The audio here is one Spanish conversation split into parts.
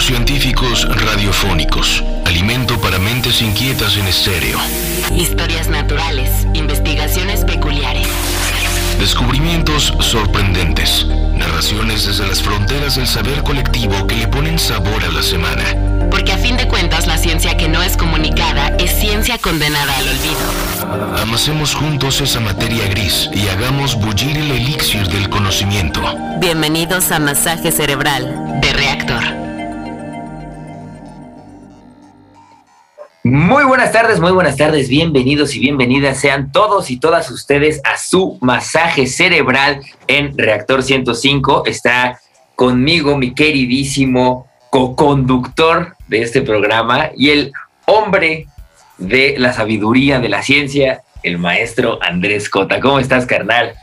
Estudios científicos radiofónicos. Alimento para mentes inquietas en estéreo. Historias naturales, investigaciones peculiares. Descubrimientos sorprendentes. Narraciones desde las fronteras del saber colectivo que le ponen sabor a la semana. Porque a fin de cuentas la ciencia que no es comunicada es ciencia condenada al olvido. Amasemos juntos esa materia gris y hagamos bullir el elixir del conocimiento. Bienvenidos a Masaje Cerebral de Reactor. Muy buenas tardes, muy buenas tardes, bienvenidos y bienvenidas sean todos y todas ustedes a su masaje cerebral en Reactor 105. Está conmigo mi queridísimo co-conductor de este programa y el hombre de la sabiduría de la ciencia, el maestro Andrés Cota. ¿Cómo estás, carnal?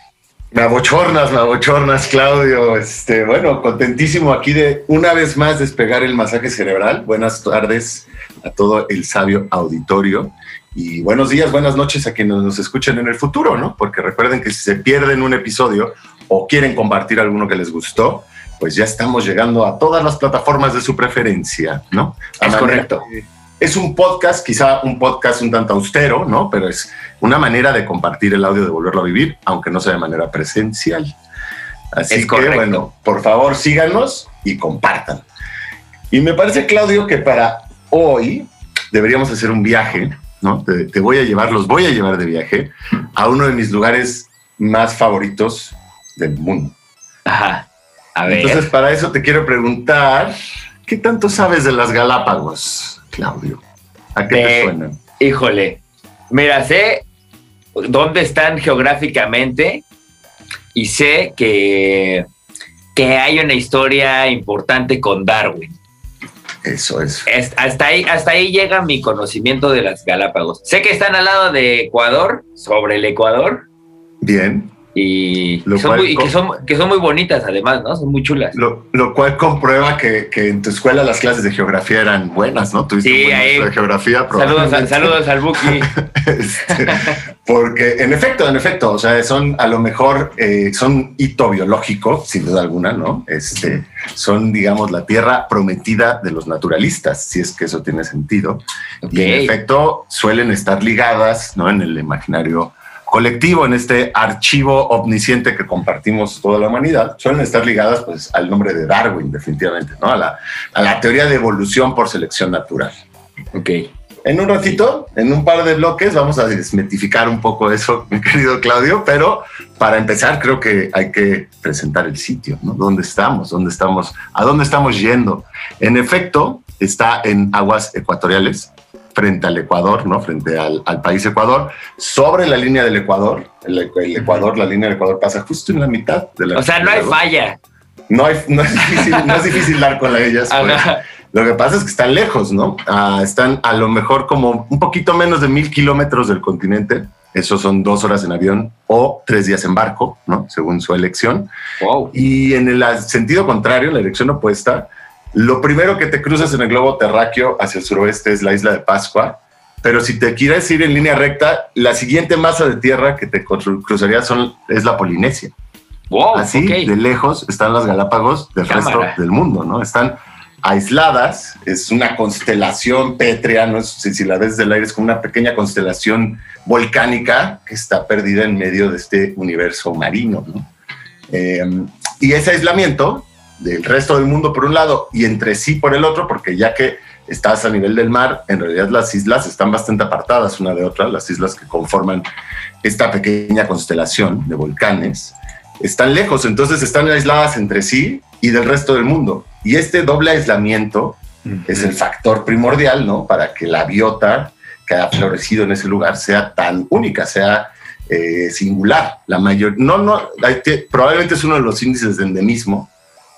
Me abochornas, me abochornas, Claudio. Este, bueno, contentísimo aquí de una vez más despegar el masaje cerebral. Buenas tardes a todo el sabio auditorio. Y buenos días, buenas noches a quienes nos escuchen en el futuro, ¿no? Porque recuerden que si se pierden un episodio o quieren compartir alguno que les gustó, pues ya estamos llegando a todas las plataformas de su preferencia, ¿no? Es correcto. Es un podcast, quizá un podcast un tanto austero, ¿no? Pero es una manera de compartir el audio, de volverlo a vivir, aunque no sea de manera presencial. Así que, bueno, por favor, síganos y compartan. Y me parece, Claudio, que para hoy deberíamos hacer un viaje, ¿no? Te, voy a llevar, los voy a llevar de viaje a uno de mis lugares más favoritos del mundo. Ajá. A ver. Entonces, para eso te quiero preguntar, ¿qué tanto sabes de las Galápagos, Claudio? ¿A qué te suenan? Híjole, mira, sé dónde están geográficamente y sé que, que hay una historia importante con Darwin. Eso es. Hasta ahí, hasta ahí llega mi conocimiento de las Galápagos. Sé que están al lado de Ecuador, sobre el Ecuador. Bien y, que, son muy, bonitas además, ¿no? Son muy chulas. Lo, cual comprueba que, en tu escuela las clases de geografía eran buenas, ¿no? Tuviste sí, ahí, de geografía. Saludos, saludos al Buki. Este, porque en efecto, en efecto, o sea, son a lo mejor, eh, son hito biológico, sin duda alguna, ¿no? Este, son, digamos, la tierra prometida de los naturalistas, si es que eso tiene sentido. Y en efecto, suelen estar ligadas, ¿no? En el imaginario colectivo, en este archivo omnisciente que compartimos toda la humanidad, suelen estar ligadas pues, al nombre de Darwin, definitivamente, ¿no? a, la, a la teoría de evolución por selección natural. Ok. En un ratito, en un par de bloques, vamos a desmetificar un poco eso, mi querido Claudio, pero para empezar creo que hay que presentar el sitio, ¿no? ¿Dónde estamos? ¿Dónde estamos? ¿A dónde estamos yendo? En efecto, está en aguas ecuatoriales, frente al Ecuador, ¿no? Frente al, país Ecuador, sobre la línea del Ecuador. El, Ecuador, la línea del Ecuador pasa justo en la mitad de la. O sea, no hay falla. No, hay, no, es difícil, no es difícil dar con ellas. Pues. Lo que pasa es que están lejos, ¿no? Ah, están a lo mejor como un poquito menos de mil kilómetros del continente. Eso son dos horas en avión o tres días en barco, ¿no? Según su elección. Wow. Y en el sentido contrario, en la dirección opuesta, lo primero que te cruzas en el globo terráqueo hacia el suroeste es la isla de Pascua, pero si te quieres ir en línea recta, la siguiente masa de tierra que te cruzaría son, es la Polinesia. Wow, Así de lejos están las Galápagos del resto del mundo, ¿no? Están aisladas, es una constelación pétrea, no es, si, la ves del aire es como una pequeña constelación volcánica que está perdida en medio de este universo marino, ¿no? Eh, y ese aislamiento del resto del mundo por un lado y entre sí por el otro, porque ya que estás a nivel del mar, en realidad las islas están bastante apartadas una de otra, las islas que conforman esta pequeña constelación de volcanes, están lejos, entonces están aisladas entre sí y del resto del mundo. Y este doble aislamiento es el factor primordial, ¿no? Para que la biota que ha florecido en ese lugar sea tan única, sea eh, singular. La mayor, no, no, probablemente es uno de los índices de endemismo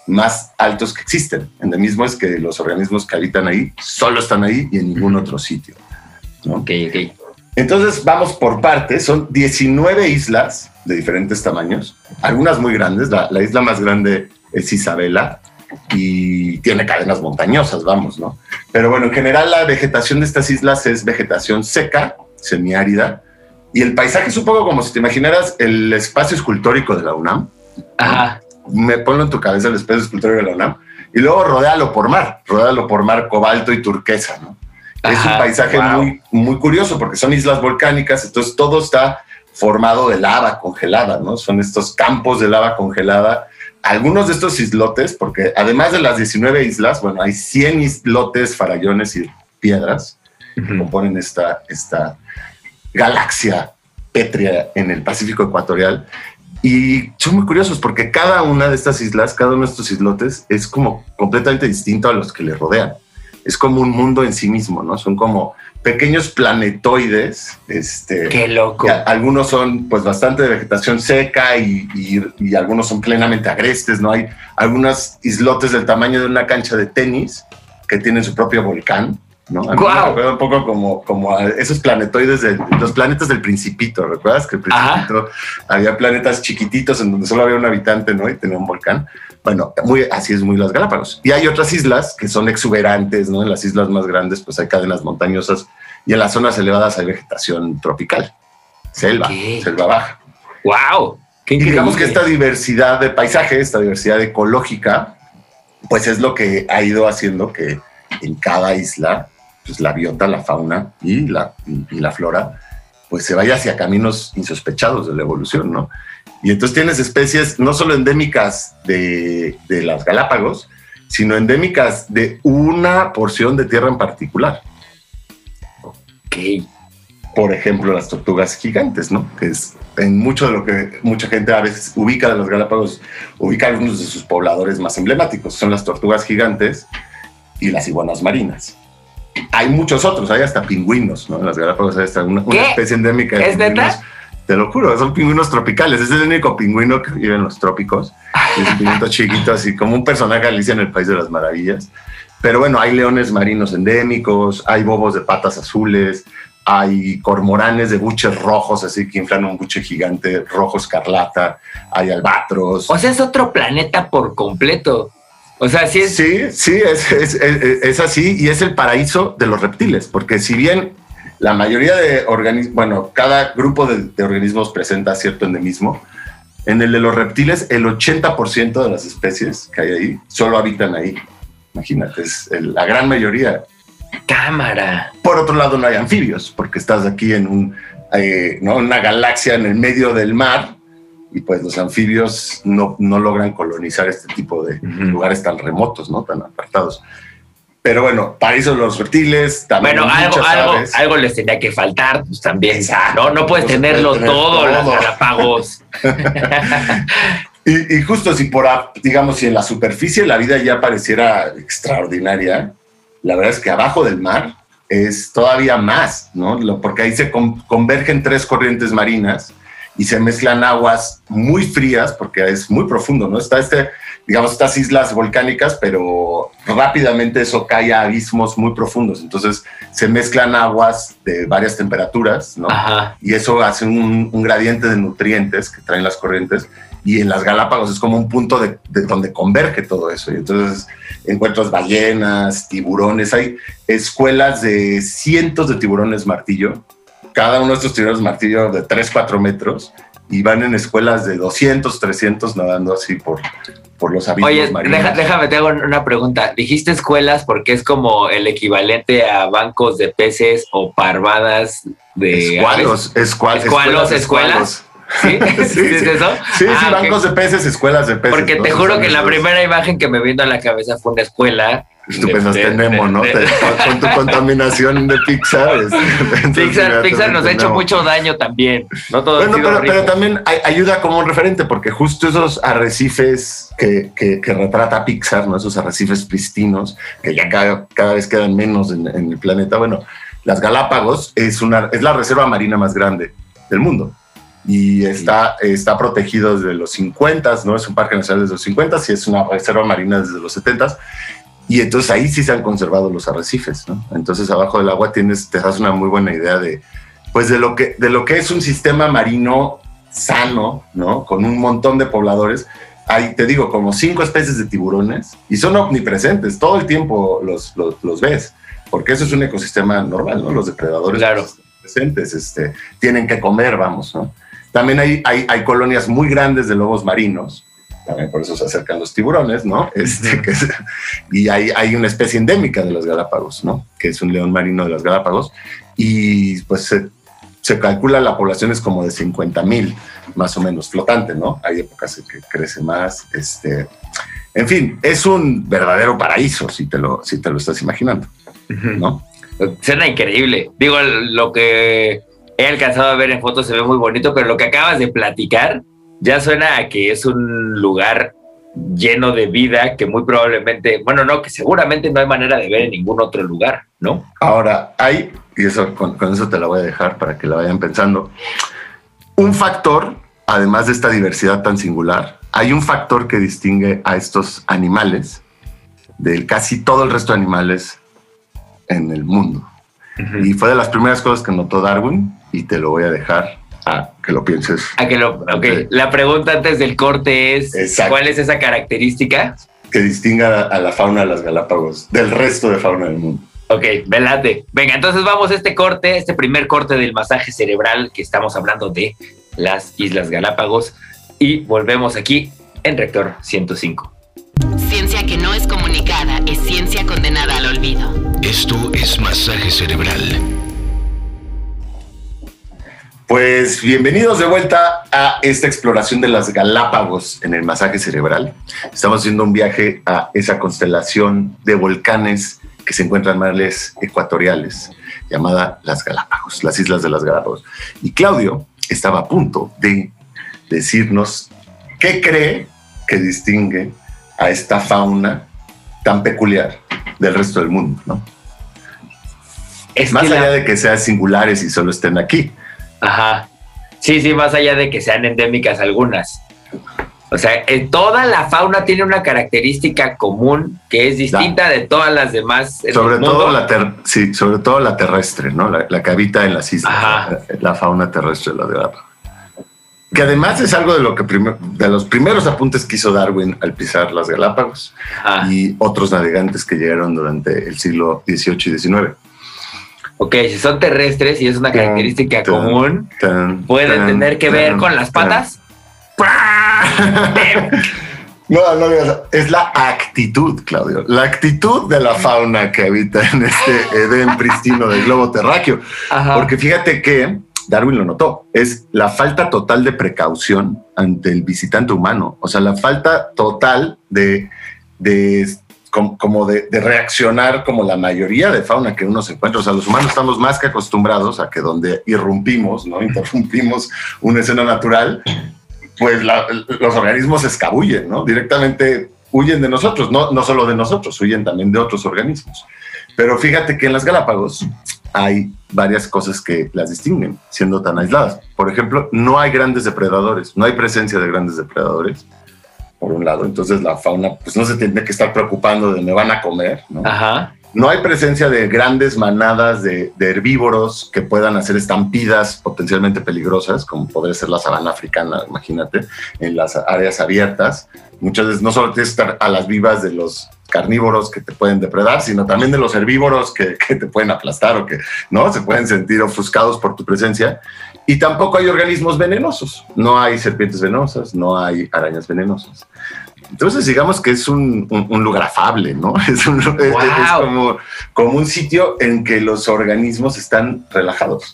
más altos que existen. Endemismo es que los organismos que habitan ahí solo están ahí y en ningún otro sitio. Ok, ok. Entonces vamos por partes, son 19 islas de diferentes tamaños, algunas muy grandes, la, isla más grande es Isabela y tiene cadenas montañosas, vamos, ¿no? Pero bueno, en general la vegetación de estas islas es vegetación seca, semiárida, y el paisaje es un poco como si te imaginaras el espacio escultórico de la UNAM. Ajá me ponlo en tu cabeza el espacio escultórico de la UNAM y luego rodéalo por mar, rodéalo por mar cobalto y turquesa, ¿no? es un paisaje muy, muy curioso porque son islas volcánicas, entonces todo está formado de lava congelada, ¿no? Son estos campos de lava congelada. Algunos de estos islotes, porque además de las 19 islas, bueno, hay 100 islotes, farallones y piedras que componen esta, esta galaxia pétrea en el Pacífico ecuatorial. Y son muy curiosos porque cada una de estas islas, cada uno de estos islotes es como completamente distinto a los que le rodean. Es como un mundo en sí mismo, ¿no? Son como pequeños planetoides. Este, Qué loco. Algunos son pues bastante de vegetación seca y, y, algunos son plenamente agrestes, ¿no? Hay algunos islotes del tamaño de una cancha de tenis que tienen su propio volcán. ¿No? un poco como, como esos planetoides, de los planetas del Principito, ¿recuerdas? Que el Principito había planetas chiquititos en donde solo había un habitante, ¿no? Y tenía un volcán. Bueno, muy, así es muy las Galápagos. Y hay otras islas que son exuberantes, ¿no? En las islas más grandes, pues hay cadenas montañosas y en las zonas elevadas hay vegetación tropical, selva, selva baja. ¡Wow! y digamos que esta diversidad de paisaje, esta diversidad ecológica, pues es lo que ha ido haciendo que en cada isla pues, la biota, la fauna y la, y, la flora, pues se vaya hacia caminos insospechados de la evolución, ¿no? Y entonces tienes especies no solo endémicas de, de, las Galápagos, sino endémicas de una porción de tierra en particular. Ok. Por ejemplo, las tortugas gigantes, ¿no? Que es en mucho de lo que mucha gente a veces ubica de los Galápagos, ubica algunos de sus pobladores más emblemáticos. Son las tortugas gigantes y las iguanas marinas hay muchos otros, hay hasta pingüinos, ¿no? En las Galápagos hay hasta una, especie endémica de ¿Es pingüinos. Te lo juro, son pingüinos tropicales. Es el único pingüino que vive en los trópicos. Es un pingüino chiquito, así como un personaje Alicia en el País de las Maravillas. Pero bueno, hay leones marinos endémicos, hay bobos de patas azules, hay cormoranes de buches rojos, así que inflan un buche gigante rojo escarlata, hay albatros. O sea, es otro planeta por completo. O sea, sí es. Sí, sí, es, es, es, así y es el paraíso de los reptiles, porque si bien la mayoría de organismos, bueno, cada grupo de, organismos presenta cierto endemismo, en el de los reptiles, el 80% de las especies que hay ahí solo habitan ahí. Imagínate, es la gran mayoría. Cámara. Por otro lado, no hay anfibios, porque estás aquí en un, eh, ¿no? una galaxia en el medio del mar y pues los anfibios no, no logran colonizar este tipo de lugares tan remotos, ¿no? Tan apartados. Pero bueno, para eso los reptiles también. Bueno, algo, algo, algo, les tenía que faltar, pues también. No, no puedes tenerlo todo, los Galápagos. y, y, justo si por, digamos, si en la superficie la vida ya pareciera extraordinaria, la verdad es que abajo del mar es todavía más, ¿no? Porque ahí se convergen tres corrientes marinas y se mezclan aguas muy frías porque es muy profundo, ¿no? Está este, digamos, estas islas volcánicas, pero rápidamente eso cae a abismos muy profundos. Entonces se mezclan aguas de varias temperaturas, ¿no? Y eso hace un, gradiente de nutrientes que traen las corrientes. Y en las Galápagos es como un punto de, de donde converge todo eso. Y entonces encuentras ballenas, tiburones. Hay escuelas de cientos de tiburones martillo cada uno de estos tiburones martillo de 3, 4 metros y van en escuelas de 200, 300 nadando así por, por los abismos Oye, déjame, te hago una pregunta. Dijiste escuelas porque es como el equivalente a bancos de peces o parvadas de... Escualos, escualos, escuelas. escuelas. ¿Sí? ¿Sí, ¿Es eso? Sí, sí, ah, bancos de peces, escuelas de peces. Porque te juro que la primera imagen que me vino a la cabeza fue una escuela Tú pensaste en Nemo, ¿no? con tu contaminación de Pixar. Pixar, Pixar nos ha hecho mucho daño también. No todo bueno, pero, también ayuda como un referente, porque justo esos arrecifes que, que, retrata Pixar, ¿no? Esos arrecifes pristinos, que ya cada, cada vez quedan menos en, el planeta. Bueno, las Galápagos es, una, es la reserva marina más grande del mundo y está, está protegido desde los 50, ¿no? Es un parque nacional desde los 50 y es una reserva marina desde los 70 y entonces ahí sí se han conservado los arrecifes, ¿no? Entonces abajo del agua tienes, te das una muy buena idea de, pues de lo que, de lo que es un sistema marino sano, ¿no? Con un montón de pobladores. Hay, te digo, como cinco especies de tiburones y son omnipresentes, todo el tiempo los, los, ves, porque eso es un ecosistema normal, ¿no? Los depredadores claro. presentes este, tienen que comer, vamos, ¿no? También hay, hay, hay colonias muy grandes de lobos marinos, también por eso se acercan los tiburones, ¿no? Este, que y hay, hay una especie endémica de los Galápagos, ¿no? Que es un león marino de los Galápagos. Y pues se, se calcula la población es como de 50 mil, más o menos, flotante, ¿no? Hay épocas en que crece más. Este, en fin, es un verdadero paraíso, si te lo, si te lo estás imaginando, ¿no? Suena increíble. Digo, lo que he alcanzado a ver en fotos se ve muy bonito, pero lo que acabas de platicar ya suena a que es un lugar lleno de vida que muy probablemente, bueno, no, que seguramente no hay manera de ver en ningún otro lugar, ¿no? Ahora, hay, y eso con, eso te la voy a dejar para que la vayan pensando, un factor, además de esta diversidad tan singular, hay un factor que distingue a estos animales de casi todo el resto de animales en el mundo. Y fue de las primeras cosas que notó Darwin y te lo voy a dejar a que lo pienses. A que lo, okay. La pregunta antes del corte es, ¿cuál es esa característica? Que distinga a la fauna de las Galápagos del resto de fauna del mundo. Ok, velate. Venga, entonces vamos a este corte, este primer corte del masaje cerebral que estamos hablando de las Islas Galápagos y volvemos aquí en Rector 105. Ciencia que no es comunicada es ciencia condenada al olvido. Esto es masaje cerebral. Pues bienvenidos de vuelta a esta exploración de las Galápagos en el masaje cerebral. Estamos haciendo un viaje a esa constelación de volcanes que se encuentran en mares ecuatoriales, llamada las Galápagos, las Islas de las Galápagos. Y Claudio estaba a punto de decirnos qué cree que distingue a esta fauna tan peculiar del resto del mundo, ¿no? Es más allá de que sean singulares y solo estén aquí. Ajá. Sí, sí, más allá de que sean endémicas algunas. O sea, eh, toda la fauna tiene una característica común que es distinta de todas las demás. sobre todo la sí, sobre todo la terrestre, ¿no? La, que habita en las islas, la, fauna terrestre de la Galápagos. Que además es algo de lo que de los primeros apuntes que hizo Darwin al pisar las Galápagos y otros navegantes que llegaron durante el siglo XVIII y XIX. Ok, si son terrestres y es una característica común, pueden tener que ver con las patas. No, no, es la actitud, Claudio. La actitud de la fauna que habita en este Edén pristino del globo terráqueo. Porque fíjate que Darwin lo notó, es la falta total de precaución ante el visitante humano. O sea, la falta total de, de como, de, reaccionar como la mayoría de fauna que uno se encuentra. O sea, los humanos estamos más que acostumbrados a que donde irrumpimos, ¿no? Interrumpimos una escena natural, pues los organismos se escabullen, ¿no? Directamente huyen de nosotros, no, no solo de nosotros, huyen también de otros organismos. Pero fíjate que en las Galápagos hay varias cosas que las distinguen, siendo tan aisladas. Por ejemplo, no hay grandes depredadores, no hay presencia de grandes depredadores, por un lado. Entonces la fauna pues no se tiene que estar preocupando de me van a comer, ¿no? Ajá. No hay presencia de grandes manadas de, herbívoros que puedan hacer estampidas potencialmente peligrosas, como podría ser la sabana africana, imagínate, en las áreas abiertas. Muchas veces no solo tienes que estar a las vivas de los carnívoros que te pueden depredar, sino también de los herbívoros que, que, te pueden aplastar o que no se pueden sentir ofuscados por tu presencia. Y tampoco hay organismos venenosos. No hay serpientes venenosas, no hay arañas venenosas. Entonces, digamos que es un, lugar afable, ¿no? Es, como, como un sitio en que los organismos están relajados.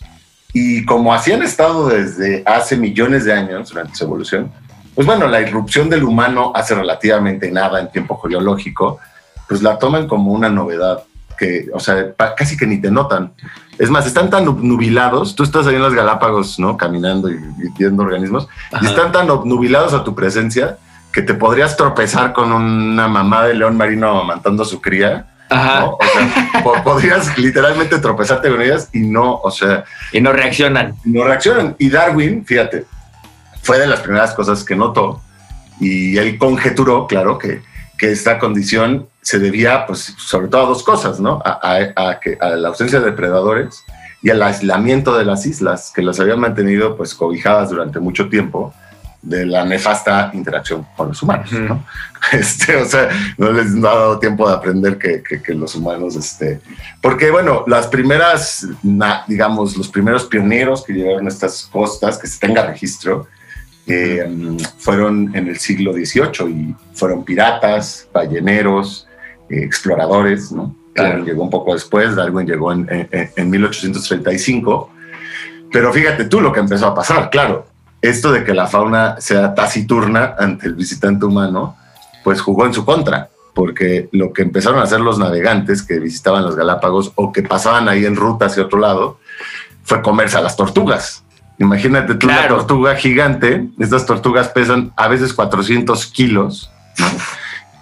Y como así han estado desde hace millones de años durante su evolución, pues bueno, la irrupción del humano hace relativamente nada en tiempo geológico, pues la toman como una novedad que, o sea, casi que ni te notan. Es más, están tan nubilados, tú estás ahí en las Galápagos, ¿no? Caminando y, viendo organismos, y están tan nubilados a tu presencia que te podrías tropezar con una mamá de león marino amamantando a su cría. Ajá. O sea, podrías literalmente tropezarte con ellas y no, o sea. Y no reaccionan. No reaccionan. Y Darwin, fíjate, fue de las primeras cosas que notó y él conjeturó, claro, que, que esta condición se debía, pues, sobre todo a dos cosas, ¿no? A, a, que, a la ausencia de depredadores y al aislamiento de las islas, que las habían mantenido, pues, cobijadas durante mucho tiempo de la nefasta interacción con los humanos, ¿no? Este, o sea, no les ha dado tiempo de aprender que, que, los humanos, este, porque bueno, las primeras, digamos, los primeros pioneros que llegaron a estas costas, que se tenga registro, eh, fueron en el siglo XVIII y fueron piratas, balleneros, exploradores, ¿no? Darwin llegó un poco después, Darwin llegó en, en, 1835, pero fíjate tú lo que empezó a pasar, claro, esto de que la fauna sea taciturna ante el visitante humano, pues jugó en su contra, porque lo que empezaron a hacer los navegantes que visitaban los Galápagos o que pasaban ahí en ruta hacia otro lado, fue comerse a las tortugas. Imagínate tú una tortuga gigante, estas tortugas pesan a veces 400 kilos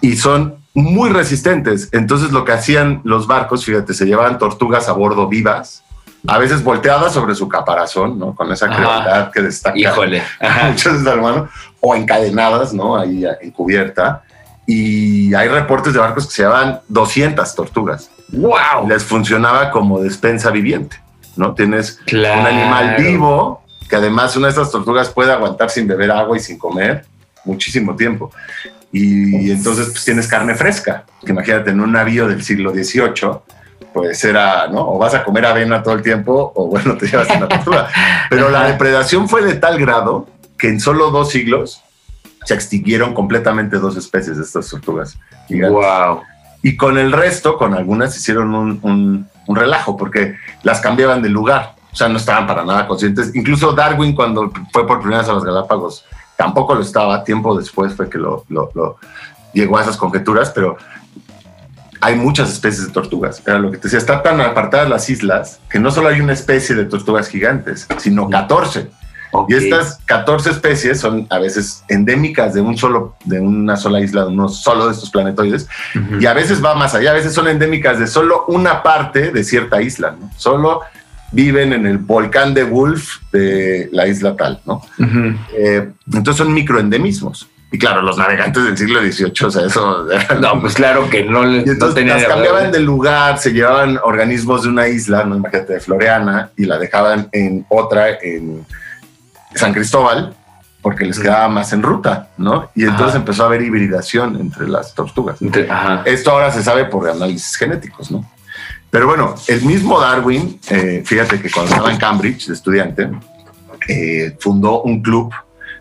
y son muy resistentes. Entonces lo que hacían los barcos, fíjate, se llevaban tortugas a bordo vivas, a veces volteadas sobre su caparazón, ¿no? Con esa claridad que destaca Híjole. muchos hermano, o encadenadas, ¿no? Ahí en cubierta. Y hay reportes de barcos que se llevaban 200 tortugas. ¡Wow! Les funcionaba como despensa viviente, ¿no? Tienes un animal vivo que además una de estas tortugas puede aguantar sin beber agua y sin comer muchísimo tiempo. Y, entonces pues, tienes carne fresca, que imagínate en un navío del siglo XVIII, pues era, ¿no? O vas a comer avena todo el tiempo o bueno, te llevas una tortuga. Pero la depredación fue de tal grado que en solo dos siglos se extinguieron completamente dos especies de estas tortugas Wow. Y con el resto, con algunas, hicieron un, un relajo porque las cambiaban de lugar. O sea, no estaban para nada conscientes. Incluso Darwin, cuando fue por primera vez a los Galápagos, tampoco lo estaba. Tiempo después fue que lo, llegó a esas conjeturas, pero hay muchas especies de tortugas. Era lo que te decía, está tan apartadas las islas que no solo hay una especie de tortugas gigantes, sino 14. Y estas 14 especies son a veces endémicas de un solo, de una sola isla, de uno solo de estos planetoides, y a veces va más allá, a veces son endémicas de solo una parte de cierta isla, ¿no? Solo viven en el volcán de Wolf de la isla tal, ¿no? Eh, entonces son microendemismos. Y claro, los navegantes del siglo XVIII, o sea, eso... No, pues claro que no les... entonces las cambiaban de lugar, se llevaban organismos de una isla, no imagínate, de Floreana, y la dejaban en otra, en San Cristóbal, porque les quedaba más en ruta, ¿no? Y entonces empezó a haber hibridación entre las tortugas. Esto ahora se sabe por análisis genéticos, ¿no? Pero bueno, el mismo Darwin, eh, fíjate que cuando estaba en Cambridge de estudiante, eh, fundó un club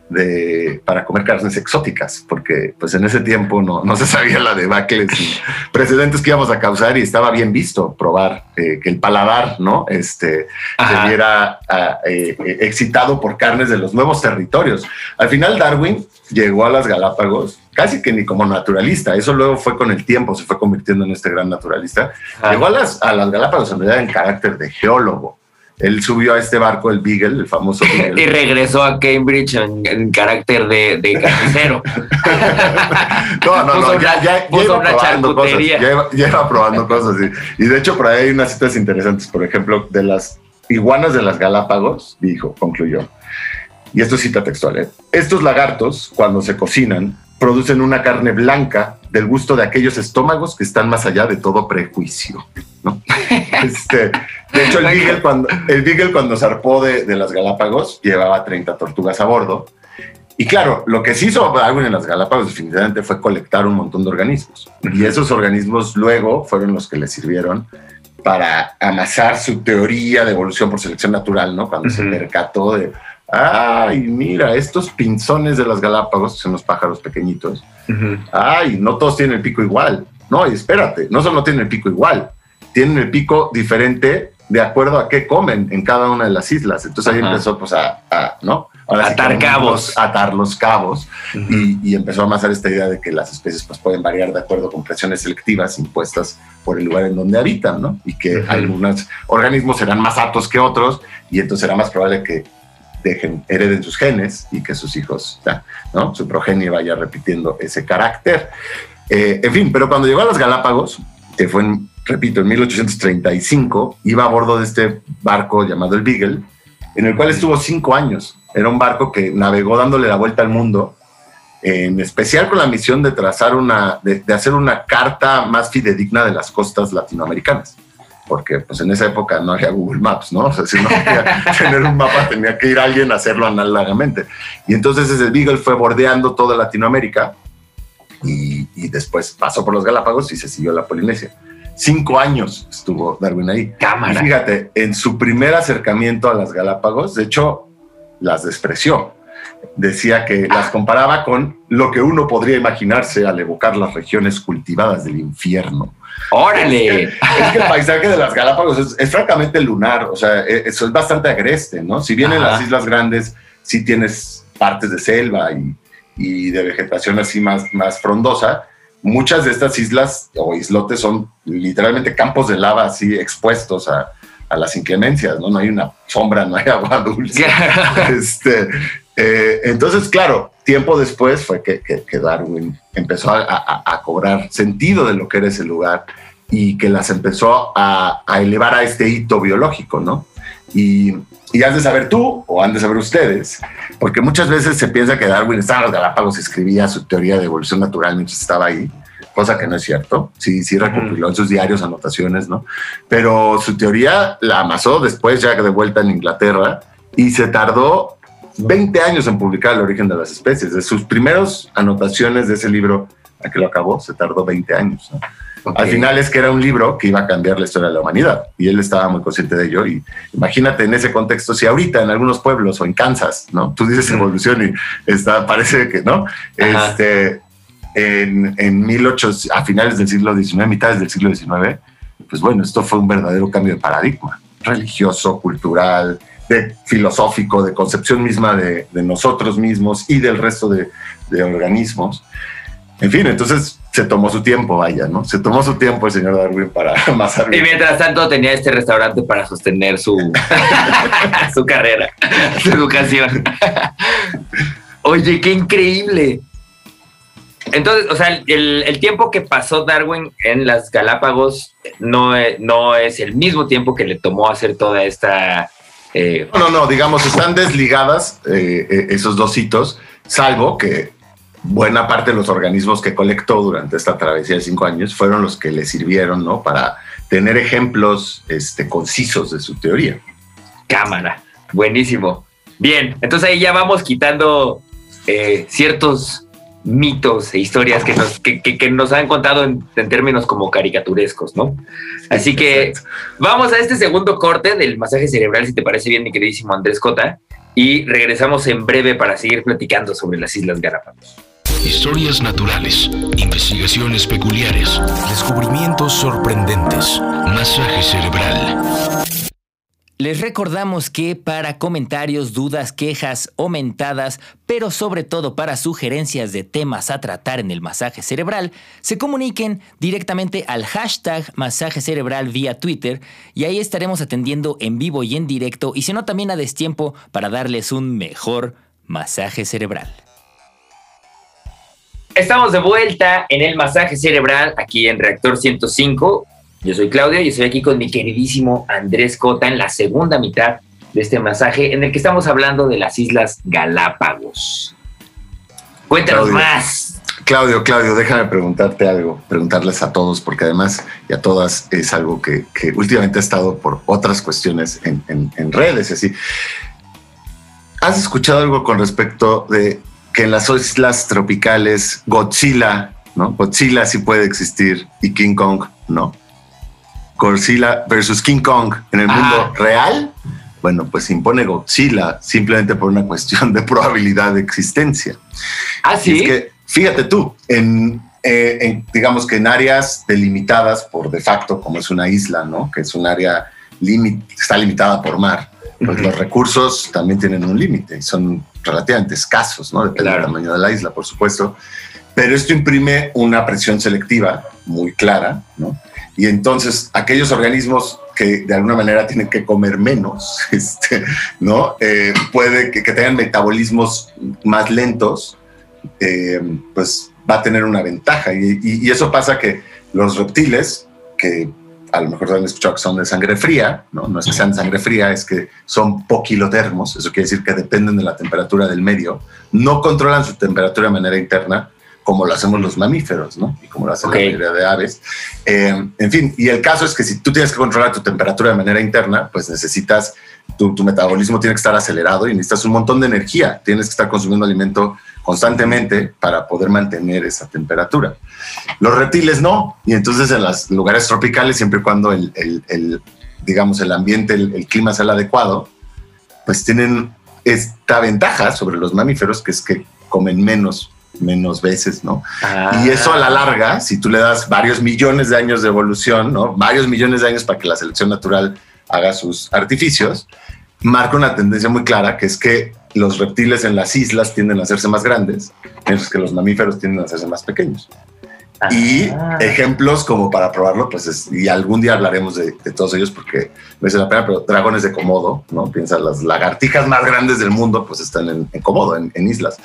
de, para comer carnes exóticas, porque pues en ese tiempo no, no se sabía la debacle y precedentes que íbamos a causar y estaba bien visto probar eh, que el paladar no este, se viera ah, eh, excitado por carnes de los nuevos territorios. Al final Darwin llegó a las Galápagos casi que ni como naturalista, eso luego fue con el tiempo, se fue convirtiendo en este gran naturalista. Llegó a las, a las Galápagos en realidad en carácter de geólogo él subió a este barco, el Beagle, el famoso Beagle. y regresó a Cambridge en, carácter de, de carnicero. no, no, no, ya, ya, iba probando cosas, ya, iba, probando cosas. Y, de hecho, por ahí hay unas citas interesantes, por ejemplo, de las iguanas de las Galápagos, dijo, concluyó. Y esto es cita textual. ¿eh? Estos lagartos, cuando se cocinan, producen una carne blanca del gusto de aquellos estómagos que están más allá de todo prejuicio. ¿no? Este, de hecho, el Beagle cuando, el cuando zarpó de, de, las Galápagos llevaba 30 tortugas a bordo. Y claro, lo que sí hizo Darwin en las Galápagos definitivamente fue colectar un montón de organismos. Y esos organismos luego fueron los que le sirvieron para amasar su teoría de evolución por selección natural, ¿no? Cuando se percató de, ay, mira, estos pinzones de las Galápagos, son los pájaros pequeñitos, ay, no todos tienen el pico igual. No, espérate, no solo tienen el pico igual, tienen el pico diferente de acuerdo a qué comen en cada una de las islas. Entonces ahí empezó pues a, ¿no? atar cabos. Atar los cabos y, empezó a amasar esta idea de que las especies pues pueden variar de acuerdo con presiones selectivas impuestas por el lugar en donde habitan, ¿no? Y que algunos organismos serán más aptos que otros y entonces será más probable que dejen, hereden sus genes y que sus hijos, ¿no? Su progenie vaya repitiendo ese carácter. Eh, en fin, pero cuando llegó a las Galápagos, que fue en repito, en 1835, iba a bordo de este barco llamado el Beagle, en el cual estuvo cinco años. Era un barco que navegó dándole la vuelta al mundo, en especial con la misión de trazar una, de, hacer una carta más fidedigna de las costas latinoamericanas. Porque pues en esa época no había Google Maps, ¿no? O sea, si no quería tener un mapa tenía que ir alguien a hacerlo análogamente. Y entonces ese Beagle fue bordeando toda Latinoamérica y, y después pasó por los Galápagos y se siguió la Polinesia. Cinco años estuvo Darwin ahí. Cámara. fíjate, en su primer acercamiento a las Galápagos, de hecho, las despreció. Decía que las comparaba con lo que uno podría imaginarse al evocar las regiones cultivadas del infierno. ¡Órale! Es que, el paisaje de las Galápagos es, francamente lunar, o sea, e, eso es bastante agreste, ¿no? Si bien en las islas grandes sí tienes partes de selva y, y de vegetación así más, más frondosa, muchas de estas islas o islotes son literalmente campos de lava así expuestos a, a las inclemencias, ¿no? No hay una sombra, no hay agua dulce. este, eh, entonces, claro, tiempo después fue que, Darwin empezó a, cobrar sentido de lo que era ese lugar y que las empezó a, a elevar a este hito biológico, ¿no? Y, y has de saber tú o han de saber ustedes, porque muchas veces se piensa que Darwin estaba en los Galápagos y escribía su teoría de evolución natural mientras estaba ahí cosa que no es cierto. Sí, sí recopiló en sus diarios anotaciones, ¿no? Pero su teoría la amasó después, ya de vuelta en Inglaterra, y se tardó 20 años en publicar El origen de las especies. De sus primeros anotaciones de ese libro a que lo acabó, se tardó 20 años. Al final es que era un libro que iba a cambiar la historia de la humanidad y él estaba muy consciente de ello. Y imagínate en ese contexto, si ahorita en algunos pueblos o en Kansas, ¿no? Tú dices evolución y está, parece que no. Este, en, en 1800, a finales del siglo XIX, mitades del siglo XIX, pues bueno, esto fue un verdadero cambio de paradigma religioso, cultural, de filosófico, de concepción misma de, de nosotros mismos y del resto de, de, organismos. En fin, entonces se tomó su tiempo, vaya, ¿no? Se tomó su tiempo el señor Darwin para más Y mientras tanto tenía este restaurante para sostener su, su carrera, su educación. Oye, qué increíble. Entonces, o sea, el, tiempo que pasó Darwin en las Galápagos no, no es el mismo tiempo que le tomó hacer toda esta... Eh, no, no, no, digamos, están desligadas eh, eh, esos dos hitos, salvo que buena parte de los organismos que colectó durante esta travesía de cinco años fueron los que le sirvieron, ¿no? Para tener ejemplos este, concisos de su teoría. Cámara, buenísimo. Bien, entonces ahí ya vamos quitando ciertos mitos e historias que nos, que, nos han contado en, términos como caricaturescos, ¿no? Así que vamos a este segundo corte del masaje cerebral, si te parece bien, mi queridísimo Andrés Cota, y regresamos en breve para seguir platicando sobre las Islas Galápagos. Historias naturales, investigaciones peculiares, descubrimientos sorprendentes, masaje cerebral. Les recordamos que para comentarios, dudas, quejas o mentadas, pero sobre todo para sugerencias de temas a tratar en el masaje cerebral, se comuniquen directamente al hashtag masaje cerebral vía Twitter y ahí estaremos atendiendo en vivo y en directo y si no también a destiempo para darles un mejor masaje cerebral. Estamos de vuelta en el masaje cerebral aquí en Reactor 105 yo soy Claudio y estoy aquí con mi queridísimo Andrés Cota en la segunda mitad de este masaje en el que estamos hablando de las Islas Galápagos. Cuéntanos más. Claudio, Claudio, déjame preguntarte algo, preguntarles a todos, porque además y a todas es algo que, últimamente ha estado por otras cuestiones en, en redes. Así. ¿Has escuchado algo con respecto de que en las islas tropicales Godzilla, ¿no? Godzilla sí puede existir y King Kong no. Godzilla versus King Kong en el mundo real, bueno, pues impone Godzilla simplemente por una cuestión de probabilidad de existencia. Así. ¿Ah, que, fíjate tú, eh, en, digamos que en áreas delimitadas por de facto, como es una isla, ¿no? Que es un área está limitada por mar, pues los recursos también tienen un límite y son relativamente escasos, ¿no? Depende del tamaño de la isla, por supuesto. Pero esto imprime una presión selectiva muy clara, ¿no? Y entonces aquellos organismos que de alguna manera tienen que comer menos, este, ¿no? Eh, puede que, tengan metabolismos más lentos, eh, pues va a tener una ventaja. Y, eso pasa que los reptiles, que a lo mejor han escuchado que son de sangre fría, ¿no? no es que sean sangre fría, es que son poquilotermos, eso quiere decir que dependen de la temperatura del medio, no controlan su temperatura de manera interna, como lo hacemos los mamíferos, ¿no? Y como lo hacen la mayoría de aves. Eh, en fin, y el caso es que si tú tienes que controlar tu temperatura de manera interna, pues necesitas, tu, metabolismo tiene que estar acelerado y necesitas un montón de energía. Tienes que estar consumiendo alimento constantemente para poder mantener esa temperatura. Los reptiles no, y entonces en los lugares tropicales, siempre y cuando el, digamos, el ambiente, el, el clima sea el adecuado, pues tienen esta ventaja sobre los mamíferos, que es que comen menos menos veces, ¿no? Y eso a la larga, si tú le das varios millones de años de evolución, ¿no? Varios millones de años para que la selección natural haga sus artificios, marca una tendencia muy clara, que es que los reptiles en las islas tienden a hacerse más grandes, mientras que los mamíferos tienden a hacerse más pequeños. Y ah. ejemplos como para probarlo, pues y algún día hablaremos de, todos ellos porque merece la pena, pero dragones de Komodo, ¿no? Piensa las lagartijas más grandes del mundo, pues están en, en Komodo, en, islas.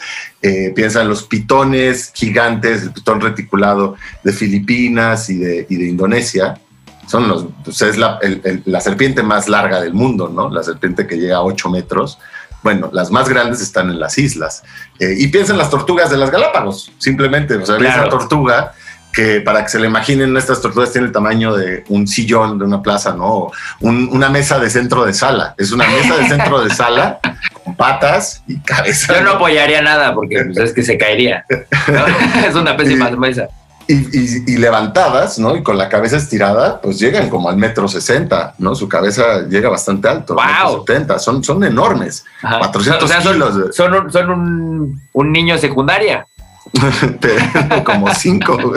Eh, piensa en los pitones gigantes, el pitón reticulado de Filipinas y de, y de Indonesia. Son los, pues es la, la serpiente más larga del mundo, ¿no? La serpiente que llega a 8 metros. Bueno, las más grandes están en las islas. Eh, y piensa en las tortugas de las Galápagos, simplemente. O sea, esa tortuga que para que se le imaginen, estas tortugas tienen el tamaño de un sillón de una plaza, ¿no? una mesa de centro de sala. Es una mesa de centro de sala con patas y cabeza. Yo no apoyaría nada porque pues, es que se caería. es una pésima mesa. Y, levantadas, ¿no? Y con la cabeza estirada, pues llegan como al metro sesenta, ¿no? Su cabeza llega bastante alto. ¡Wow! 70, son, son enormes. 400 kilos. Son, son, un, un niño secundaria. como cinco.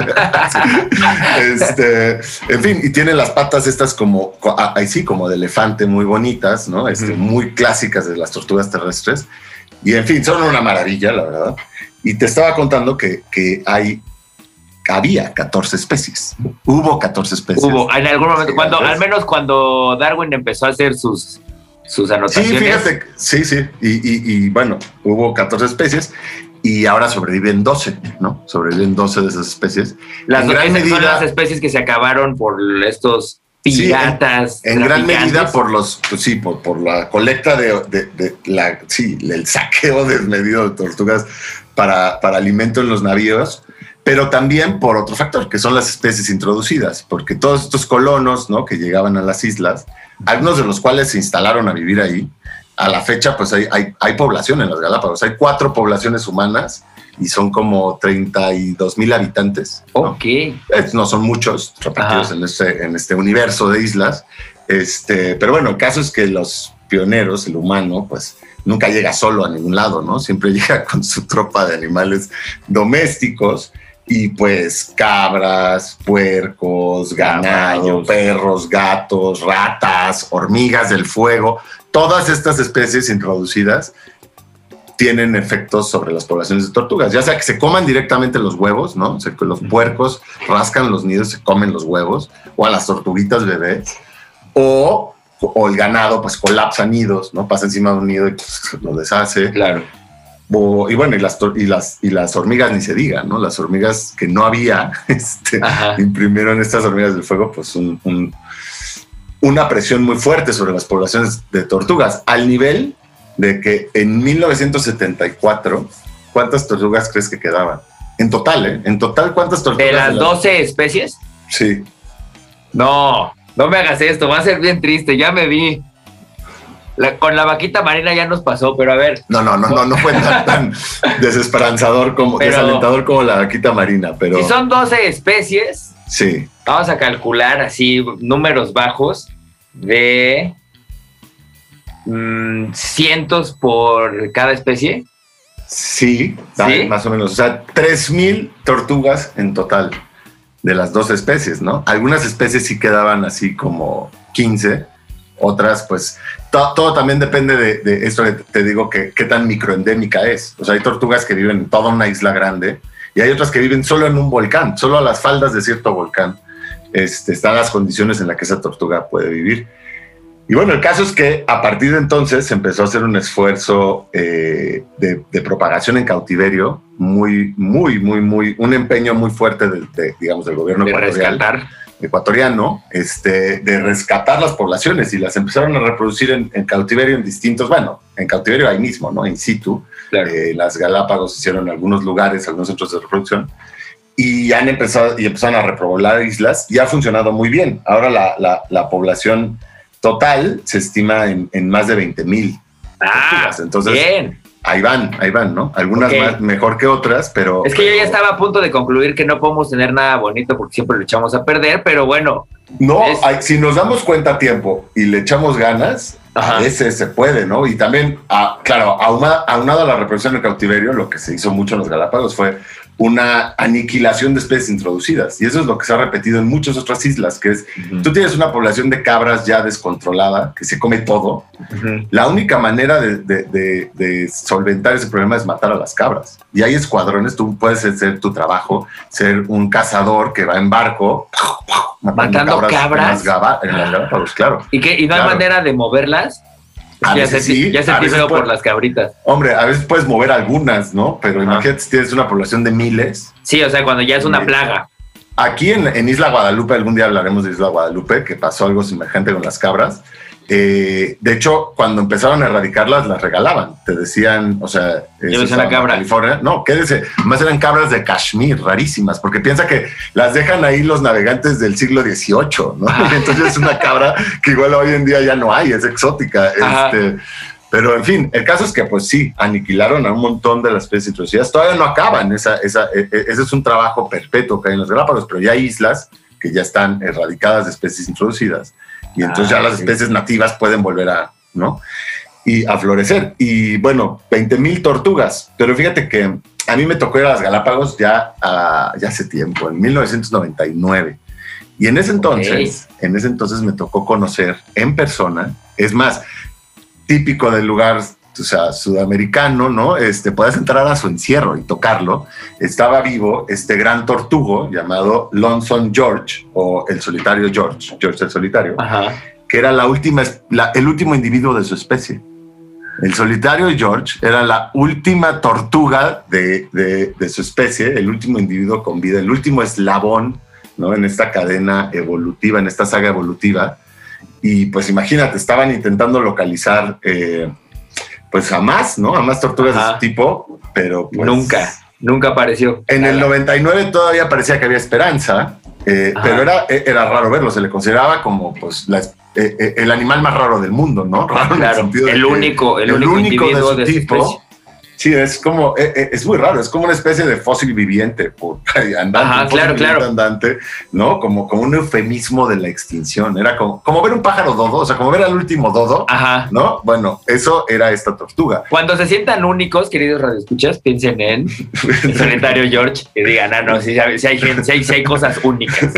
este, en fin, y tiene las patas estas como, ahí sí, como de elefante muy bonitas, ¿no? Este, Muy clásicas de las tortugas terrestres. Y en fin, son una maravilla, la verdad. Y te estaba contando que, que hay había 14 especies. Hubo 14 especies. Hubo, en algún momento, cuando, al menos cuando Darwin empezó a hacer sus, sus anotaciones. Sí, fíjate, sí, sí. Y, y, y, bueno, hubo 14 especies y ahora sobreviven 12, ¿no? Sobreviven 12 de esas especies. Las gran medida, son las especies que se acabaron por estos piratas. en, gran medida por los, pues sí, por, por la colecta de, de, la, sí, el saqueo desmedido de tortugas para, para alimento en los navíos, pero también por otro factor, que son las especies introducidas, porque todos estos colonos, ¿no? Que llegaban a las islas, algunos de los cuales se instalaron a vivir ahí, a la fecha, pues hay, hay, población en las Galápagos. Hay cuatro poblaciones humanas y son como 32 mil habitantes. Ok. ¿no? son muchos repartidos en este, en este universo de islas. Este, pero bueno, el caso es que los pioneros, el humano, pues nunca llega solo a ningún lado, ¿no? Siempre llega con su tropa de animales domésticos y pues cabras, puercos, ganado, perros, gatos, ratas, hormigas del fuego, todas estas especies introducidas tienen efectos sobre las poblaciones de tortugas, ya sea que se coman directamente los huevos, ¿no? O sea, que los puercos rascan los nidos, se comen los huevos, o a las tortuguitas bebés, o, o el ganado pues colapsa nidos, ¿no? Pasa encima de un nido y pues, lo deshace. Claro. y bueno, y las, y, las, y las hormigas ni se digan, ¿no? Las hormigas que no había, este, imprimieron estas hormigas del fuego, pues un, una presión muy fuerte sobre las poblaciones de tortugas, al nivel de que en 1974, ¿cuántas tortugas crees que quedaban? En total, ¿eh? En total, ¿cuántas tortugas? ¿De las 12 especies? Sí. No, no me hagas esto, va a ser bien triste, ya me vi. con la vaquita marina ya nos pasó, pero a ver. No, no, no, no, no fue tan, desesperanzador como, desalentador como la vaquita marina, pero. Si son 12 especies, Sí. Vamos a calcular así números bajos de mm, cientos por cada especie. Sí, más o menos. O sea, 3.000 tortugas en total de las dos especies, ¿no? Algunas especies sí quedaban así como 15, otras pues todo también depende de, de, esto que te digo que qué tan microendémica es. O sea, hay tortugas que viven en toda una isla grande y hay otras que viven solo en un volcán, solo a las faldas de cierto volcán. Este, están las condiciones en las que esa tortuga puede vivir. Y bueno, el caso es que a partir de entonces se empezó a hacer un esfuerzo eh, de, propagación en cautiverio, muy, muy, muy, muy, un empeño muy fuerte del, digamos, del gobierno ecuatoriano, este, de rescatar las poblaciones y las empezaron a reproducir en, en, cautiverio en distintos, bueno, en cautiverio ahí mismo, ¿no? In situ, eh, las Galápagos hicieron algunos lugares, algunos centros de reproducción, y han empezado y empezaron a repoblar islas y ha funcionado muy bien. Ahora la, la, población total se estima en, en más de 20 mil. Ah, Entonces, bien. Ahí van, ahí van, ¿no? Algunas más, mejor que otras, pero... Es que yo ya estaba a punto de concluir que no podemos tener nada bonito porque siempre lo echamos a perder, pero bueno. No, si nos damos cuenta a tiempo y le echamos ganas, A veces se puede, ¿no? Y también, ah, claro, aunado a la reproducción en cautiverio, lo que se hizo mucho en los Galápagos fue una aniquilación de especies introducidas. Y eso es lo que se ha repetido en muchas otras islas, que es, tú tienes una población de cabras ya descontrolada, que se come todo. La única manera de, solventar ese problema es matar a las cabras. Y hay escuadrones, tú puedes hacer tu trabajo, ser un cazador que va en barco. Matando cabras. En las, claro. ¿Y, qué, y no hay manera de moverlas? Ya se, sí, ya se por las cabritas. Hombre, a veces puedes mover algunas, ¿no? Pero imagínate si tienes una población de miles. Sí, o sea, cuando ya es una plaga. Aquí en, en, Isla Guadalupe, algún día hablaremos de Isla Guadalupe, que pasó algo semejante con las cabras. Eh, de hecho, cuando empezaron a erradicarlas, las regalaban. Te decían, o sea, llévese la cabra. California. No, quédese. Más eran cabras de Kashmir, rarísimas, porque piensa que las dejan ahí los navegantes del siglo XVIII, ¿no? Ah. Entonces es una cabra que igual hoy en día ya no hay, es exótica. Este, pero en fin, el caso es que pues sí, aniquilaron a un montón de las especies introducidas. Todavía no acaban, esa, esa, e, e, ese es un trabajo perpetuo que hay en los Galápagos, pero ya hay islas que ya están erradicadas de especies introducidas y entonces ya ah, las especies nativas pueden volver a, ¿no? Y a florecer. Y bueno, 20 mil tortugas, pero fíjate que a mí me tocó ir a las Galápagos ya, ya hace tiempo, en 1999. Y en ese entonces, en ese entonces me tocó conocer en persona, es más, típico del lugar o sea, sudamericano, ¿no? Este, puedes entrar a su encierro y tocarlo. Estaba vivo este gran tortugo llamado Lonson George o el solitario George, George el solitario, que era la última, el último individuo de su especie. El solitario George era la última tortuga de, de, su especie, el último individuo con vida, el último eslabón, ¿no? En esta cadena evolutiva, en esta saga evolutiva. Y pues imagínate, estaban intentando localizar eh, pues jamás, ¿no? A más tortugas de ese tipo, pero pues, nunca, nunca apareció. En el 99 todavía parecía que había esperanza, eh, pero era, e, era raro verlo, se le consideraba como pues eh, eh, el animal más raro del mundo, ¿no? Raro claro, el, único, el, único, de, su tipo. Sí, es como, eh, eh, es muy raro, es como una especie de fósil viviente, andante, Ajá, claro, claro. andante, ¿no? Como, como un eufemismo de la extinción. Era como, como ver un pájaro dodo, o sea, como ver al último dodo, Ajá. ¿no? Bueno, eso era esta tortuga. Cuando se sientan únicos, queridos radioescuchas, piensen en el solitario George y digan, ah, no, si, hay, si, hay, si hay cosas únicas.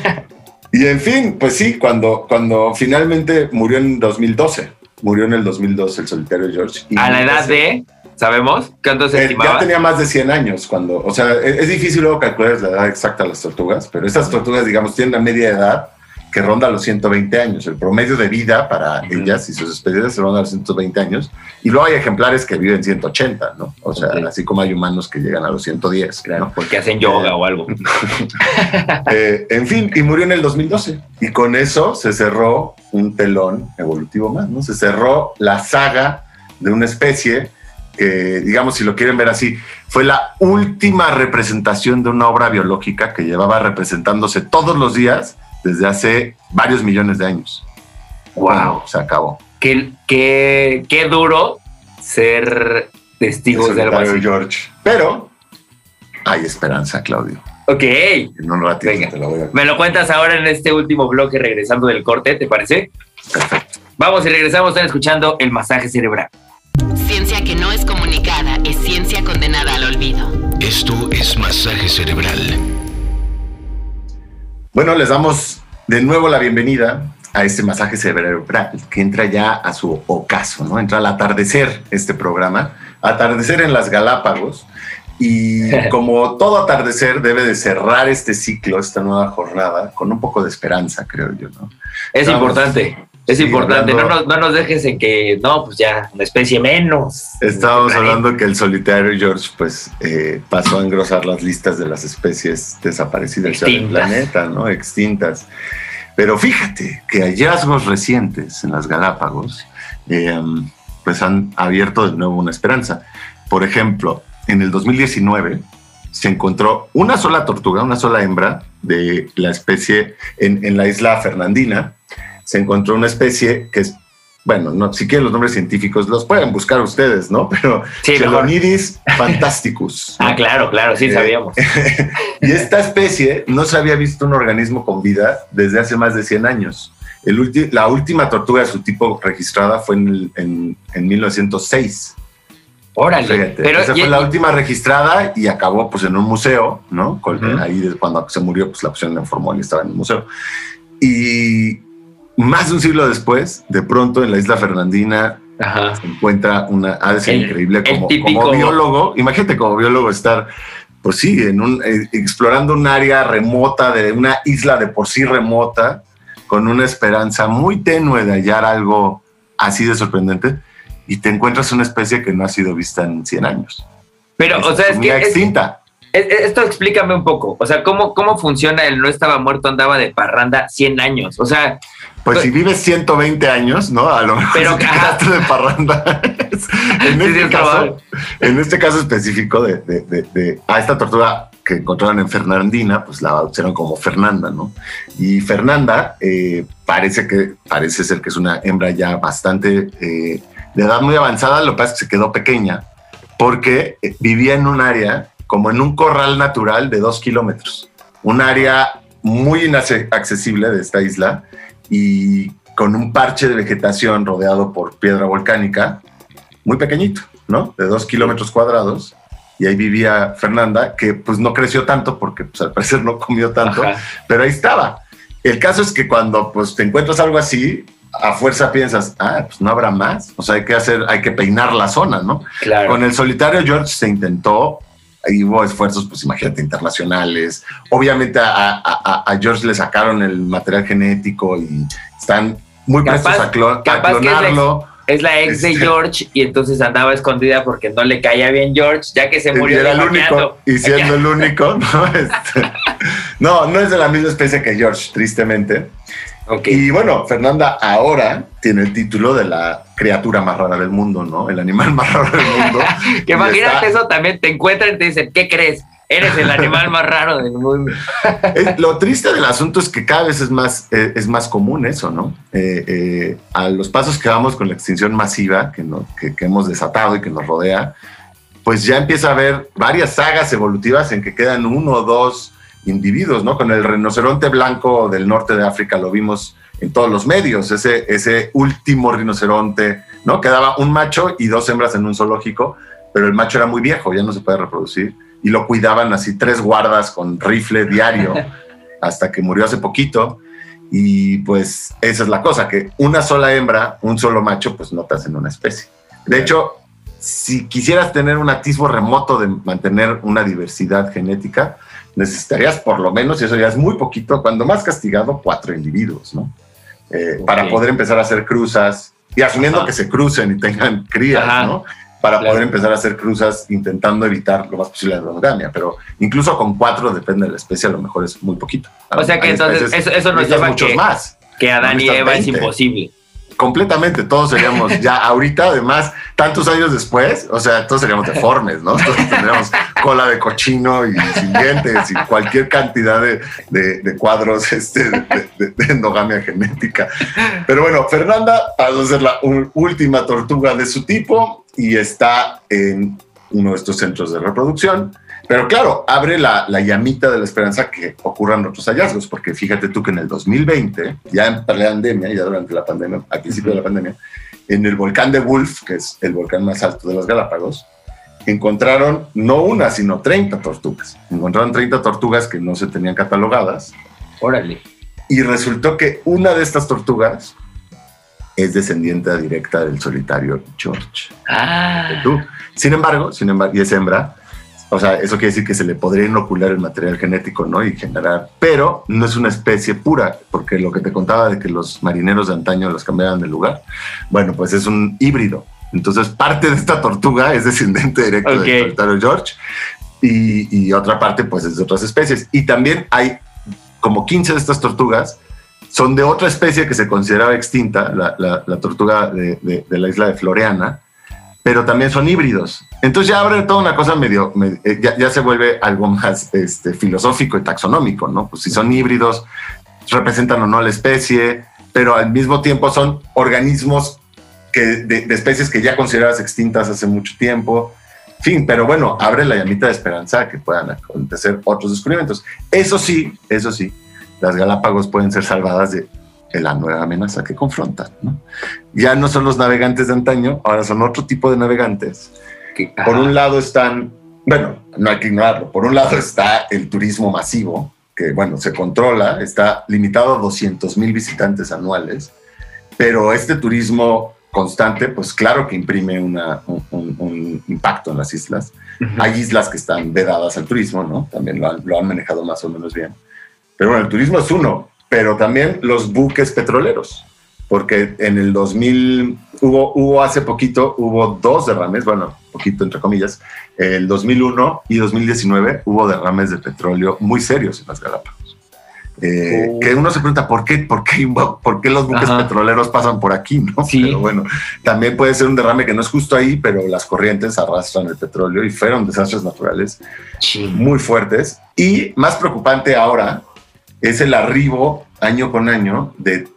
y en fin, pues sí, cuando, cuando finalmente murió en 2012, murió en el 2012 el solitario George. a la edad de... ¿Sabemos? ¿Cuánto se eh, Ya tenía más de 100 años cuando, o sea, es, difícil luego calcular la edad exacta de las tortugas, pero estas tortugas, digamos, tienen una media edad que ronda los 120 años. El promedio de vida para ellas y sus especies ronda los 120 años. Y luego hay ejemplares que viven 180, ¿no? O sea, así como hay humanos que llegan a los 110. Claro, porque hacen yoga eh, o algo. Eh, en fin, y murió en el 2012. Y con eso se cerró un telón evolutivo más, ¿no? Se cerró la saga de una especie que, digamos, si lo quieren ver así, fue la última representación de una obra biológica que llevaba representándose todos los días desde hace varios millones de años. ¡Wow! se acabó. Qué, qué, qué duro ser testigos del algo George. Pero hay esperanza, Claudio. Ok. En un ratito te lo voy a... Me lo cuentas ahora en este último bloque regresando del corte, ¿te parece? Perfecto. Vamos y regresamos, están escuchando el masaje cerebral. Ciencia que no es comunicada es ciencia condenada al olvido. Esto es masaje cerebral. Bueno, les damos de nuevo la bienvenida a este masaje cerebral que entra ya a su ocaso, ¿no? Entra al atardecer este programa, atardecer en las Galápagos. Y como todo atardecer debe de cerrar este ciclo, esta nueva jornada, con un poco de esperanza, creo yo, ¿no? Es importante. Es importante, no, nos, no nos dejes en que, no, pues ya, una especie menos. Estábamos hablando que el solitario George, pues, eh, pasó a engrosar las listas de las especies desaparecidas del planeta, ¿no? Extintas. Pero fíjate que hallazgos recientes en las Galápagos, em, pues han abierto de nuevo una esperanza. Por ejemplo, en el 2019 se encontró una sola tortuga, una sola hembra de la especie en, en la isla Fernandina, se encontró una especie que es, bueno, no, si quieren los nombres científicos, los pueden buscar ustedes, ¿no? Pero sí, Chelonidis fantasticus. ah, claro, claro, sí, eh, sabíamos. y esta especie no se había visto un organismo con vida desde hace más de 100 años. El la última tortuga de su tipo registrada fue en, en, 1906. Órale. pero, esa fue la última registrada y acabó pues en un museo, ¿no? Ahí cuando se murió, pues la opción en formol y estaba en el museo. Y más de un siglo después, de pronto en la isla Fernandina se encuentra una, ha increíble como, como biólogo. Imagínate como biólogo estar pues sí, en un, eh, explorando un área remota de una isla de por sí remota, con una esperanza muy tenue de hallar algo así de sorprendente, y te encuentras una especie que no ha sido vista en 100 años. Pero, o sea, es que... extinta. esto explícame un poco, o sea, ¿cómo, ¿cómo funciona el no estaba muerto, andaba de parranda 100 años? O sea, pues, si vives 120 años, ¿no? A lo mejor pero, quedaste de parranda. en, este caso, en este caso específico de, a esta tortuga que encontraron en Fernandina, pues la bautizaron como Fernanda, ¿no? Y Fernanda eh, parece que parece ser que es una hembra ya bastante eh, de edad muy avanzada. Lo que pasa es que se quedó pequeña porque eh, vivía en un área como en un corral natural de dos kilómetros, un área muy inaccesible de esta isla y con un parche de vegetación rodeado por piedra volcánica, muy pequeñito, ¿no? De dos kilómetros cuadrados. Y ahí vivía Fernanda, que pues no creció tanto porque pues, al parecer no comió tanto, pero ahí estaba. El caso es que cuando pues te encuentras algo así, a fuerza piensas, ah, pues no habrá más. O sea, hay que hacer, hay que peinar la zona, ¿no? Claro. Con el solitario George se intentó ahí hubo esfuerzos, pues imagínate, internacionales. Obviamente a, George le sacaron el material genético y están muy prestos a, clonarlo. Es la, ex de este, George y entonces andaba escondida porque no le caía bien George, ya que se murió. Y era el único, y siendo el único, ¿no? Este, no, no es de la misma especie que George, tristemente. Y bueno, Fernanda ahora tiene el título de la criatura más rara del mundo, ¿no? El animal más raro del mundo. que imagínate eso también, te encuentran y te dicen, ¿qué crees? Eres el animal más raro del mundo. lo triste del asunto es que cada vez es más, eh, es más común eso, ¿no? Eh, eh, a los pasos que vamos con la extinción masiva que, no, que, que hemos desatado y que nos rodea, pues ya empieza a haber varias sagas evolutivas en que quedan uno o dos individuos, ¿no? Con el rinoceronte blanco del norte de África lo vimos en todos los medios, ese, ese último rinoceronte, ¿no? Quedaba un macho y dos hembras en un zoológico, pero el macho era muy viejo, ya no se puede reproducir, y lo cuidaban así tres guardas con rifle diario hasta que murió hace poquito. Y pues esa es la cosa, que una sola hembra, un solo macho, pues no te hacen una especie. De hecho, si quisieras tener un atisbo remoto de mantener una diversidad genética, necesitarías por lo menos, y eso ya es muy poquito, cuando más castigado, cuatro individuos, ¿no? Eh, para poder empezar a hacer cruzas y asumiendo que se crucen y tengan crías, ¿no? Para poder empezar a hacer cruzas intentando evitar lo más posible la monogamia. Pero incluso con cuatro, depende de la especie, a lo mejor es muy poquito. O sea que entonces eso, eso nos lleva que, más. que Adán y Eva es imposible completamente, todos seríamos ya ahorita, además, tantos años después, o sea, todos seríamos deformes, ¿no? Todos tendríamos cola de cochino y sin dientes y cualquier cantidad de, cuadros este, de, endogamia genética. Pero bueno, Fernanda va a ser la última tortuga de su tipo y está en uno de estos centros de reproducción. Pero claro, abre la, llamita de la esperanza que ocurran otros hallazgos, porque fíjate tú que en el 2020, ya en la pandemia, ya durante la pandemia, al principio de la pandemia, en el volcán de Wolf, que es el volcán más alto de las Galápagos, encontraron no una, sino 30 tortugas. Encontraron 30 tortugas que no se tenían catalogadas. Órale. Y resultó que una de estas tortugas es descendiente directa del solitario George. Ah. Tú. Sin embargo, sin embargo, y es hembra, o sea, eso quiere decir que se le podría inocular el material genético, ¿no? Y generar, pero no es una especie pura, porque lo que te contaba de que los marineros de antaño los cambiaban de lugar, bueno, pues es un híbrido. Entonces, parte de esta tortuga es descendiente directo del solitario George y, otra parte, pues, es de otras especies. Y también hay como 15 de estas tortugas son de otra especie que se consideraba extinta, la, tortuga de, de, la isla de Floreana, pero también son híbridos. Entonces ya abre toda una cosa medio, eh, ya, se vuelve algo más este, filosófico y taxonómico, ¿no? Pues si son híbridos, representan o no a la especie, pero al mismo tiempo son organismos que, de, especies que ya consideradas extintas hace mucho tiempo. fin, pero bueno, abre la llamita de esperanza que puedan acontecer otros descubrimientos. Eso sí, eso sí, las Galápagos pueden ser salvadas de la nueva amenaza que confrontan. ¿no? Ya no son los navegantes de antaño, ahora son otro tipo de navegantes. Que, por un lado están, bueno, no hay que ignorarlo, por un lado está el turismo masivo, que bueno, se controla, está limitado a 200 mil visitantes anuales, pero este turismo constante, pues claro que imprime una, un, impacto en las islas. Hay islas que están vedadas al turismo, ¿no? También lo han, lo han manejado más o menos bien. Pero bueno, el turismo es uno, pero también los buques petroleros, porque en el 2000 hubo, hubo hace poquito, hubo dos derrames, bueno, poquito entre comillas, el 2001 y 2019 hubo derrames de petróleo muy serios en las Galápagos. Eh, oh. Que uno se pregunta por qué, por qué, por qué los buques petroleros pasan por aquí, ¿no? Sí. Pero bueno, también puede ser un derrame que no es justo ahí, pero las corrientes arrastran el petróleo y fueron desastres naturales muy fuertes. Y más preocupante ahora es el arribo año con año de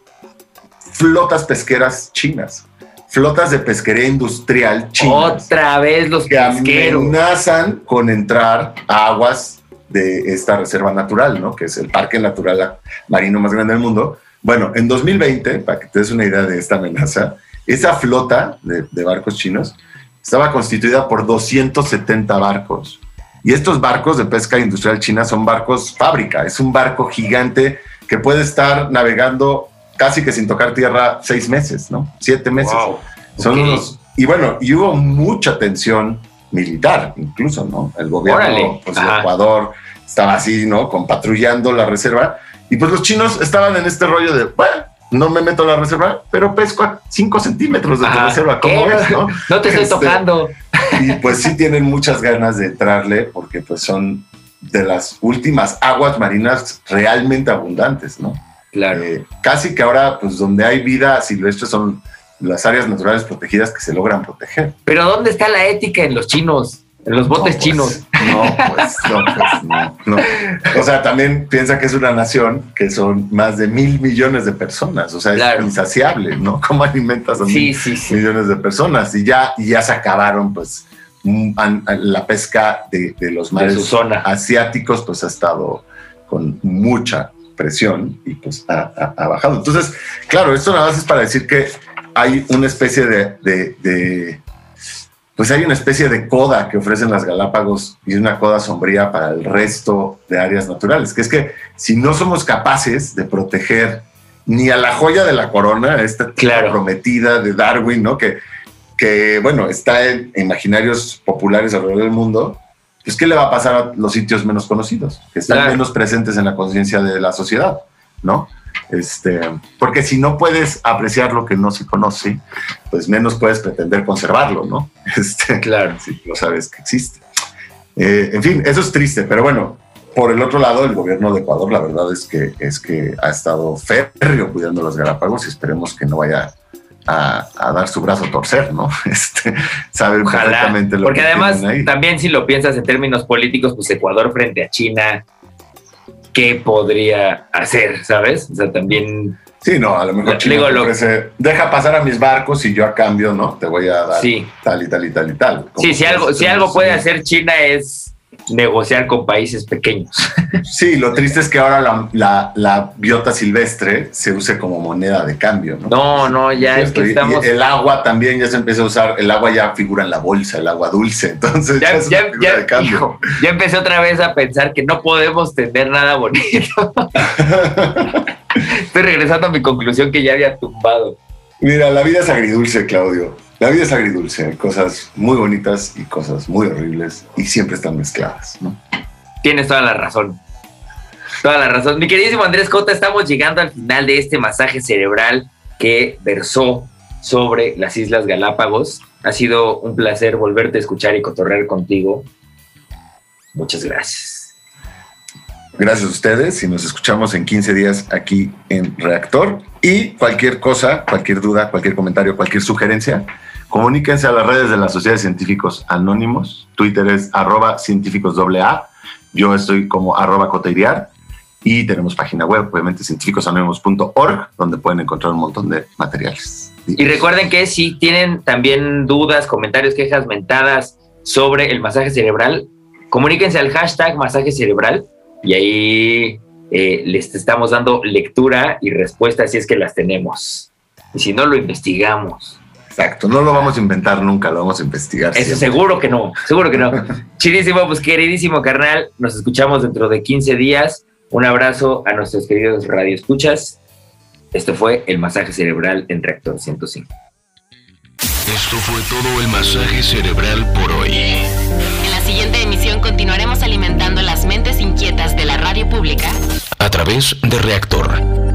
flotas pesqueras chinas flotas de pesquería industrial chinas. Otra vez los que amenazan con entrar a aguas de esta reserva natural, ¿no? Que es el parque natural marino más grande del mundo. Bueno, en 2020, para que te des una idea de esta amenaza, esa flota de, barcos chinos estaba constituida por 270 barcos. Y estos barcos de pesca industrial china son barcos fábrica, es un barco gigante que puede estar navegando casi que sin tocar tierra seis meses, ¿no? Siete meses. Son unos, y bueno, y hubo mucha tensión militar, incluso, ¿no? El gobierno pues, de Ecuador estaba así, ¿no? Con patrullando la reserva. Y pues los chinos estaban en este rollo de, bueno, no me meto a la reserva, pero pesco a 5 centímetros de la reserva. ¿Cómo ves, no? No te estoy este, tocando. Y pues sí tienen muchas ganas de entrarle porque pues son de las últimas aguas marinas realmente abundantes, ¿no? Claro. Eh, casi que ahora, pues donde hay vida silvestre son las áreas naturales protegidas que se logran proteger. Pero ¿dónde está la ética en los chinos? En los botes pues, chinos. No, pues, no, pues, no, O sea, también piensa que es una nación que son más de mil millones de personas. O sea, es insaciable, ¿no? ¿Cómo alimentas a mil millones de personas? Y ya, y ya se acabaron, pues, la pesca de, los mares asiáticos, pues ha estado con mucha presión y pues ha, bajado. Entonces, claro, esto nada más es para decir que hay una especie de, pues hay una especie de coda que ofrecen las Galápagos y una coda sombría para el resto de áreas naturales, que es que si no somos capaces de proteger ni a la joya de la corona, esta claro. prometida de Darwin, ¿no? Que, que bueno, está en imaginarios populares alrededor del mundo, pues ¿qué le va a pasar a los sitios menos conocidos, que están menos presentes en la conciencia de la sociedad, ¿no? Este, porque si no puedes apreciar lo que no se conoce, pues menos puedes pretender conservarlo, ¿no? Este, claro. Si no sabes que existe. Eh, en fin, eso es triste, pero bueno, por el otro lado, el gobierno de Ecuador, la verdad es que, es que ha estado férreo cuidando los Galápagos y esperemos que no vaya a, dar su brazo a torcer, ¿no? Este, saben perfectamente lo Porque además, también si lo piensas en términos políticos, pues Ecuador frente a China, ¿qué podría hacer, sabes? O sea, también... Sí, no, a lo mejor China digo, deja pasar a mis barcos y yo a cambio, ¿no? Te voy a dar tal y tal y tal y tal. Sí, si algo, si algo puede hacer China es negociar con países pequeños. Sí, lo triste es que ahora la, biota silvestre se use como moneda de cambio, ¿no? No, no, ya es que estamos... el agua también ya se empieza a usar, el agua ya figura en la bolsa, el agua dulce, entonces ya, ya, ya, de cambio. ya empecé otra vez a pensar que no podemos tener nada bonito. Estoy regresando a mi conclusión que ya había tumbado. Mira, la vida es agridulce, Claudio. La vida es agridulce, hay cosas muy bonitas y cosas muy horribles y siempre están mezcladas, ¿no? Tienes toda la razón. Toda la razón. Mi queridísimo Andrés Cota, estamos llegando al final de este masaje cerebral que versó sobre las Islas Galápagos. Ha sido un placer volverte a escuchar y cotorrear contigo. Muchas gracias. Gracias a ustedes y nos escuchamos en 15 días aquí en Reactor. Y cualquier cosa, cualquier duda, cualquier comentario, cualquier sugerencia, Comuníquense a las redes de la Sociedad de Científicos Anónimos. Twitter es arroba científicos AA. Yo estoy como arroba. Y tenemos página web, obviamente, científicosanónimos.org, donde pueden encontrar un montón de materiales. Y recuerden que si tienen también dudas, comentarios, quejas, mentadas sobre el masaje cerebral, comuníquense al hashtag masaje cerebral y ahí eh, les estamos dando lectura y respuesta si es que las tenemos. Y si no, lo investigamos. Exacto, no lo vamos a inventar nunca, lo vamos a investigar. Eso seguro que no, seguro que no. Chidísimo, pues queridísimo carnal, nos escuchamos dentro de 15 días. Un abrazo a nuestros queridos radioescuchas. Esto fue el masaje cerebral en Reactor 105. Esto fue todo el masaje cerebral por hoy. En la siguiente emisión continuaremos alimentando las mentes inquietas de la radio pública través de Reactor